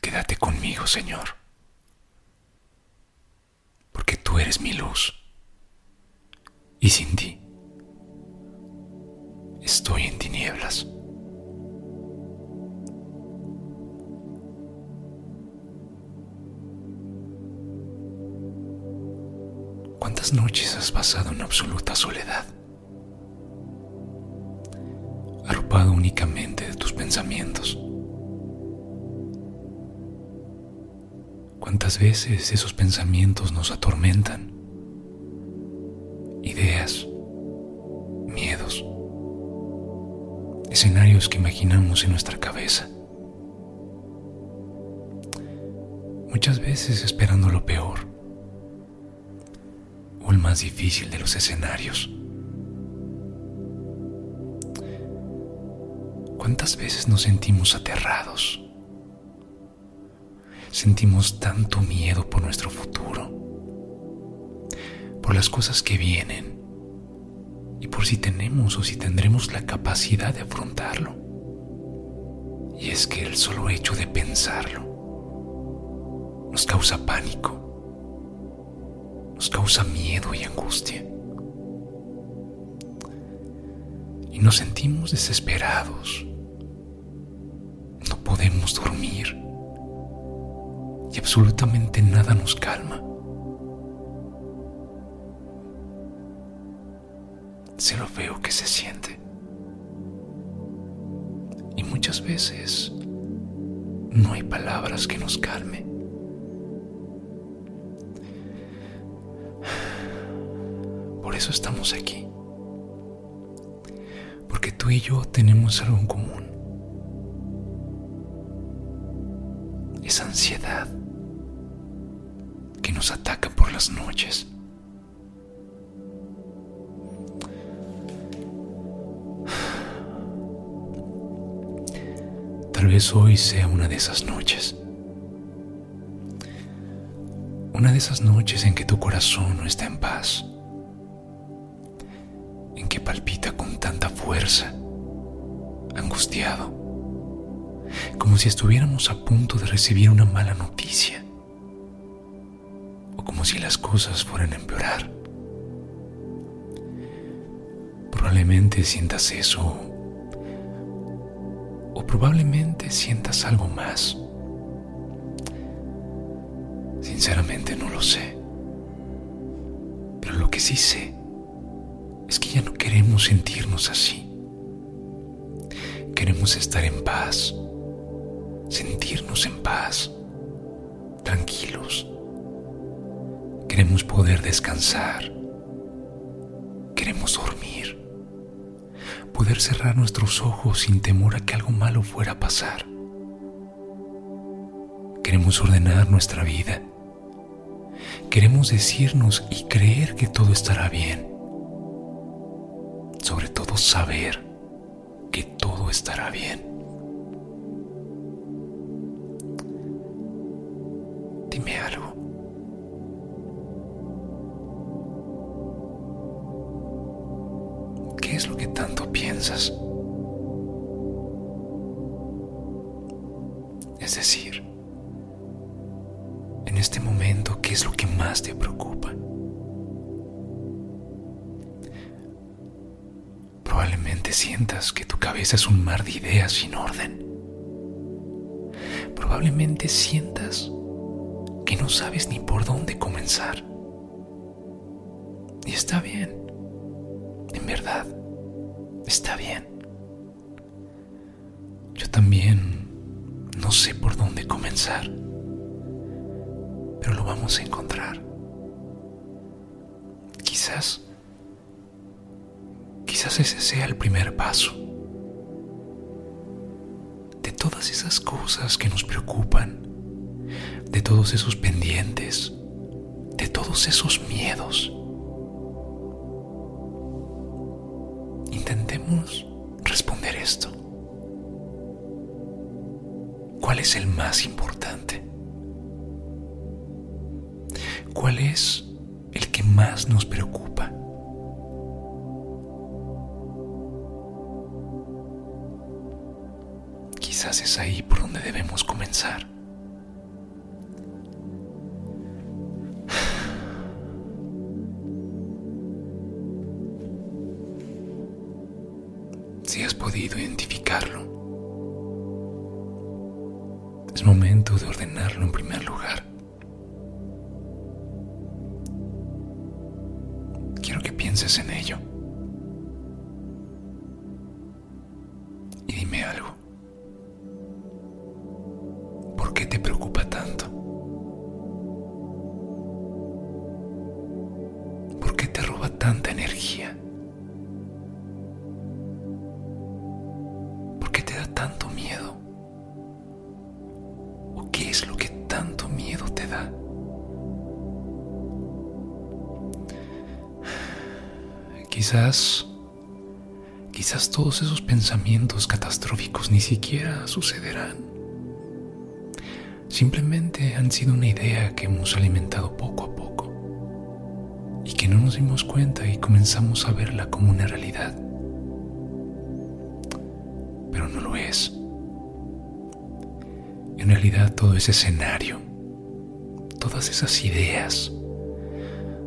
Quédate conmigo, Señor, porque tú eres mi luz. Y sin ti, estoy en tinieblas. ¿Cuántas noches has pasado en absoluta soledad? Arropado únicamente de tus pensamientos. ¿Cuántas veces esos pensamientos nos atormentan? Ideas, miedos, escenarios que imaginamos en nuestra cabeza. Muchas veces esperando lo peor o el más difícil de los escenarios. ¿Cuántas veces nos sentimos aterrados? Sentimos tanto miedo por nuestro futuro, por las cosas que vienen y por si tenemos o si tendremos la capacidad de afrontarlo. Y es que el solo hecho de pensarlo nos causa pánico, nos causa miedo y angustia. Y nos sentimos desesperados. No podemos dormir absolutamente nada nos calma. Se lo veo que se siente. Y muchas veces no hay palabras que nos calme. Por eso estamos aquí. Porque tú y yo tenemos algo en común. Esa ansiedad nos ataca por las noches. Tal vez hoy sea una de esas noches. Una de esas noches en que tu corazón no está en paz. En que palpita con tanta fuerza, angustiado. Como si estuviéramos a punto de recibir una mala noticia como si las cosas fueran a empeorar. Probablemente sientas eso o probablemente sientas algo más. Sinceramente no lo sé. Pero lo que sí sé es que ya no queremos sentirnos así. Queremos estar en paz, sentirnos en paz, tranquilos Queremos poder descansar. Queremos dormir. Poder cerrar nuestros ojos sin temor a que algo malo fuera a pasar. Queremos ordenar nuestra vida. Queremos decirnos y creer que todo estará bien. Sobre todo saber que todo estará bien. Dime. Es lo que tanto piensas? Es decir, en este momento, ¿qué es lo que más te preocupa? Probablemente sientas que tu cabeza es un mar de ideas sin orden. probablemente sientas que no sabes ni por dónde comenzar. Y está bien, en verdad, está bien. Yo también no sé por dónde comenzar, pero lo vamos a encontrar. Quizás, quizás ese sea el primer paso de todas esas cosas que nos preocupan, de todos esos pendientes, de todos esos miedos. Intentemos responder esto. ¿Cuál es el más importante? ¿Cuál es el que más nos preocupa? Quizás es ahí por donde debemos comenzar. Pienses en ello. Quizás, quizás todos esos pensamientos catastróficos ni siquiera sucederán. Simplemente han sido una idea que hemos alimentado poco a poco y que no nos dimos cuenta y comenzamos a verla como una realidad. Pero no lo es. En realidad todo ese escenario, todas esas ideas,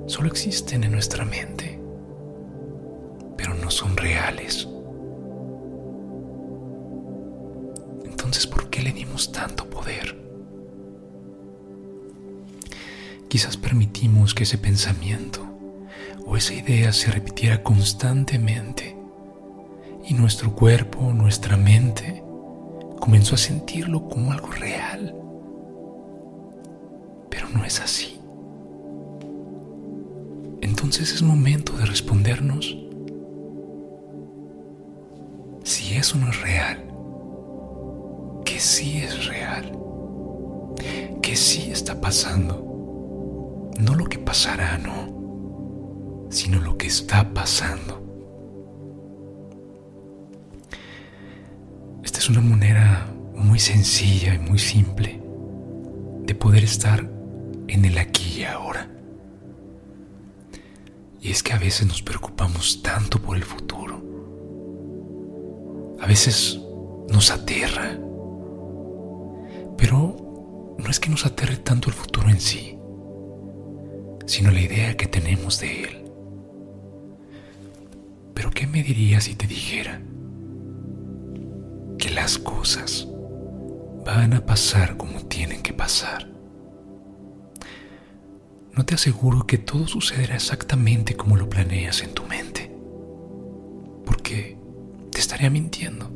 solo existen en nuestra mente, pero no son reales. Entonces, ¿por qué le dimos tanto poder? Quizás permitimos que ese pensamiento o esa idea se repitiera constantemente y nuestro cuerpo, nuestra mente, comenzó a sentirlo como algo real. Pero no es así. Entonces es momento de respondernos eso no es real, que sí es real, que sí está pasando. No lo que pasará, no, sino lo que está pasando. Esta es una manera muy sencilla y muy simple de poder estar en el aquí y ahora. Y es que a veces nos preocupamos tanto por el futuro. A veces nos aterra. Pero no es que nos aterre tanto el futuro en sí, sino la idea que tenemos de él. Pero ¿qué me dirías si te dijera que las cosas van a pasar como tienen que pasar? No te aseguro que todo sucederá exactamente como lo planeas en tu mente, estaría mintiendo.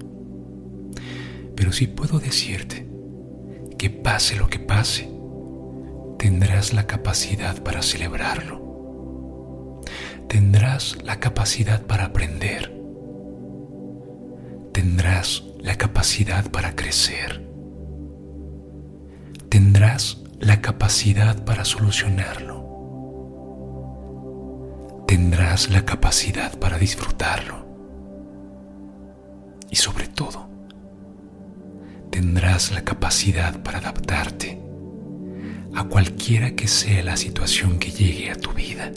Pero sí puedo decirte que pase lo que pase, tendrás la capacidad para celebrarlo. Tendrás la capacidad para aprender. Tendrás la capacidad para crecer. Tendrás la capacidad para solucionarlo. Tendrás la capacidad para disfrutarlo. Y sobre todo, tendrás la capacidad para adaptarte a cualquiera que sea la situación que llegue a tu vida.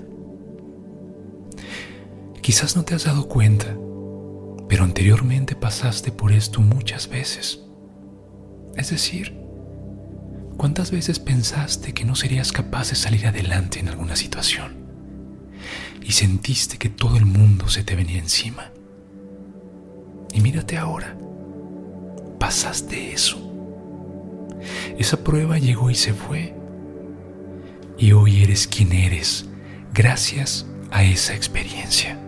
Quizás no te has dado cuenta, pero anteriormente pasaste por esto muchas veces. Es decir, ¿cuántas veces pensaste que no serías capaz de salir adelante en alguna situación? Y sentiste que todo el mundo se te venía encima. Y mírate ahora, pasaste eso. Esa prueba llegó y se fue. Y hoy eres quien eres gracias a esa experiencia.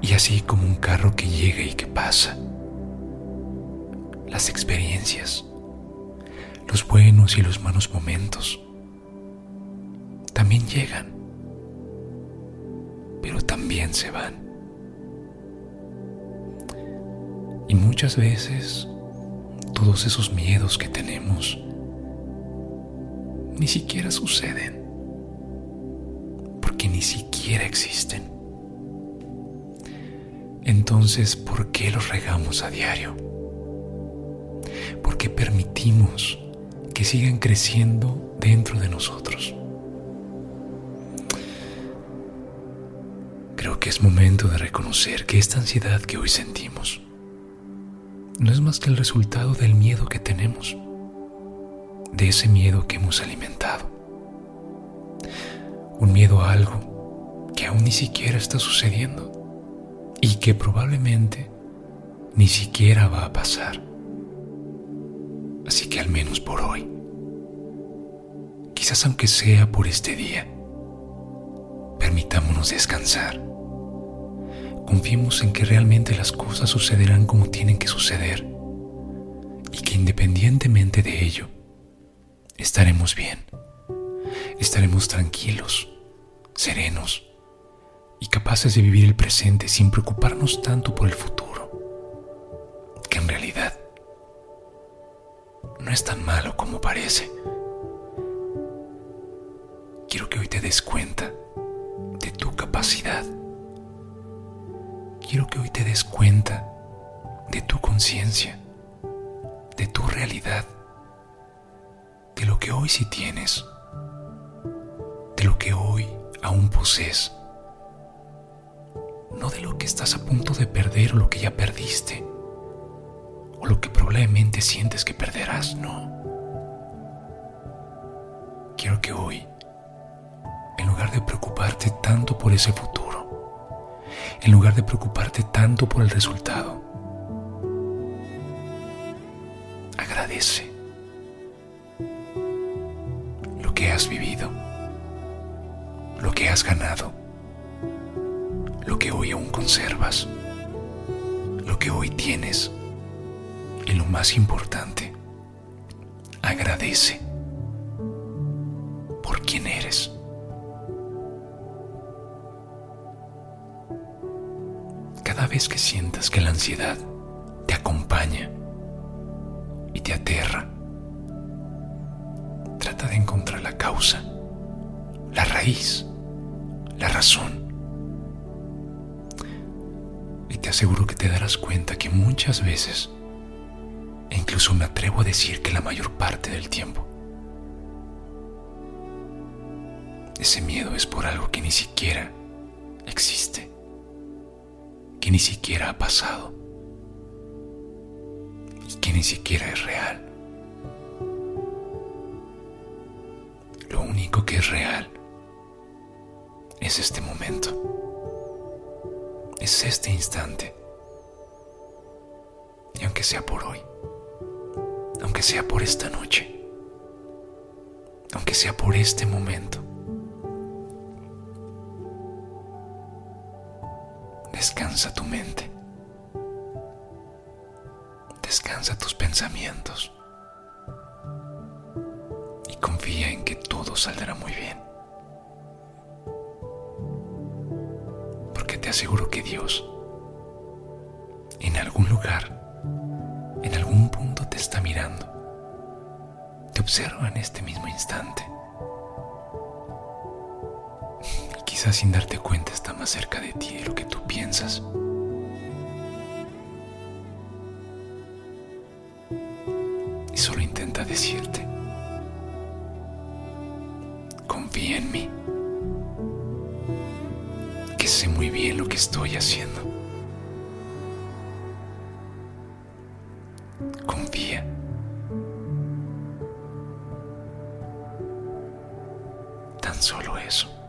Y así como un carro que llega y que pasa, las experiencias, los buenos y los malos momentos, también llegan, pero también se van. Y muchas veces todos esos miedos que tenemos ni siquiera suceden, porque ni siquiera existen. Entonces, ¿por qué los regamos a diario? ¿Por qué permitimos que sigan creciendo dentro de nosotros? Es momento de reconocer que esta ansiedad que hoy sentimos no es más que el resultado del miedo que tenemos, de ese miedo que hemos alimentado. Un miedo a algo que aún ni siquiera está sucediendo y que probablemente ni siquiera va a pasar. Así que al menos por hoy, quizás aunque sea por este día, permitámonos descansar Confiemos en que realmente las cosas sucederán como tienen que suceder y que independientemente de ello, estaremos bien, estaremos tranquilos, serenos y capaces de vivir el presente sin preocuparnos tanto por el futuro, que en realidad no es tan malo como parece. Quiero que hoy te des cuenta de tu capacidad quiero que hoy te des cuenta de tu conciencia, de tu realidad, de lo que hoy sí tienes, de lo que hoy aún posees, no de lo que estás a punto de perder o lo que ya perdiste, o lo que probablemente sientes que perderás, no. Quiero que hoy, en lugar de preocuparte tanto por ese futuro, en lugar de preocuparte tanto por el resultado. Agradece lo que has vivido, lo que has ganado, lo que hoy aún conservas, lo que hoy tienes y lo más importante, agradece por quien eres. Vez que sientas que la ansiedad te acompaña y te aterra, trata de encontrar la causa, la raíz, la razón. Y te aseguro que te darás cuenta que muchas veces, e incluso me atrevo a decir que la mayor parte del tiempo, ese miedo es por algo que ni siquiera existe que ni siquiera ha pasado y que ni siquiera es real. Lo único que es real es este momento, es este instante. Y aunque sea por hoy, aunque sea por esta noche, aunque sea por este momento, Descansa tu mente. Descansa tus pensamientos. Y confía en que todo saldrá muy bien. Porque te aseguro que Dios, en algún lugar, en algún punto te está mirando. Te observa en este mismo instante. Quizás sin darte cuenta está más cerca de ti de lo que tú piensas. Y solo intenta decirte, confía en mí, que sé muy bien lo que estoy haciendo. Confía. Tan solo eso.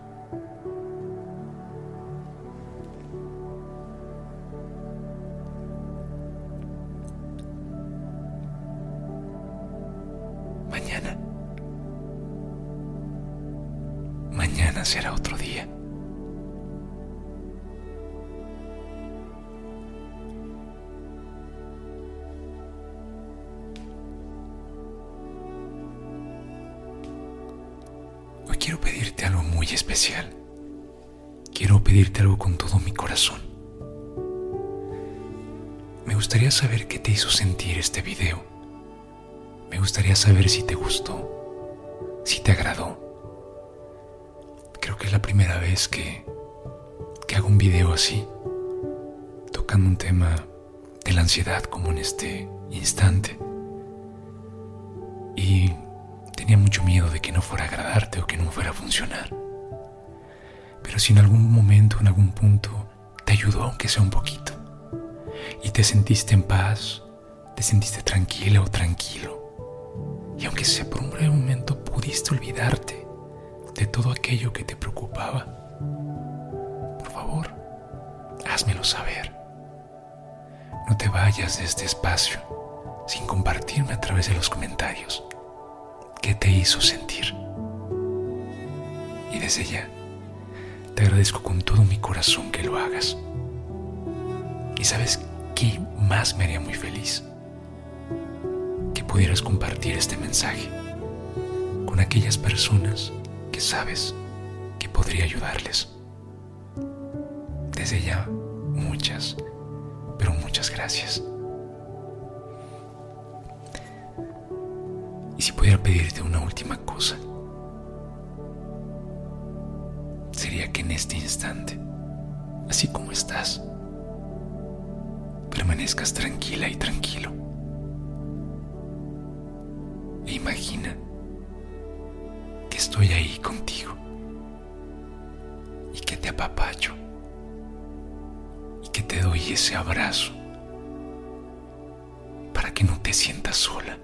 Gustaría saber qué te hizo sentir este video. Me gustaría saber si te gustó, si te agradó. Creo que es la primera vez que, que hago un video así, tocando un tema de la ansiedad como en este instante. Y tenía mucho miedo de que no fuera a agradarte o que no fuera a funcionar. Pero si en algún momento, en algún punto, te ayudó, aunque sea un poquito, y te sentiste en paz, te sentiste tranquila o tranquilo, y aunque sea por un breve momento pudiste olvidarte de todo aquello que te preocupaba, por favor, házmelo saber. No te vayas de este espacio sin compartirme a través de los comentarios qué te hizo sentir. Y desde ya, te agradezco con todo mi corazón que lo hagas. ¿Y sabes qué más me haría muy feliz? Que pudieras compartir este mensaje con aquellas personas que sabes que podría ayudarles. Desde ya, muchas, pero muchas gracias. Y si pudiera pedirte una última cosa, sería que en este instante, así como estás, permanezcas tranquila y tranquilo. E imagina que estoy ahí contigo y que te apapacho y que te doy ese abrazo para que no te sientas sola,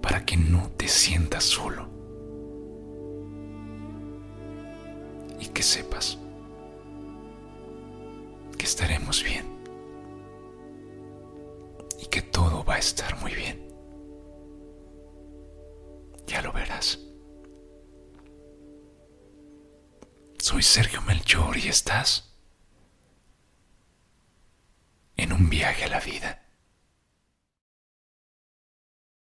para que no te sientas solo. Y que sepas que estaremos bien estar muy bien. Ya lo verás. Soy Sergio Melchor y estás en un viaje a la vida.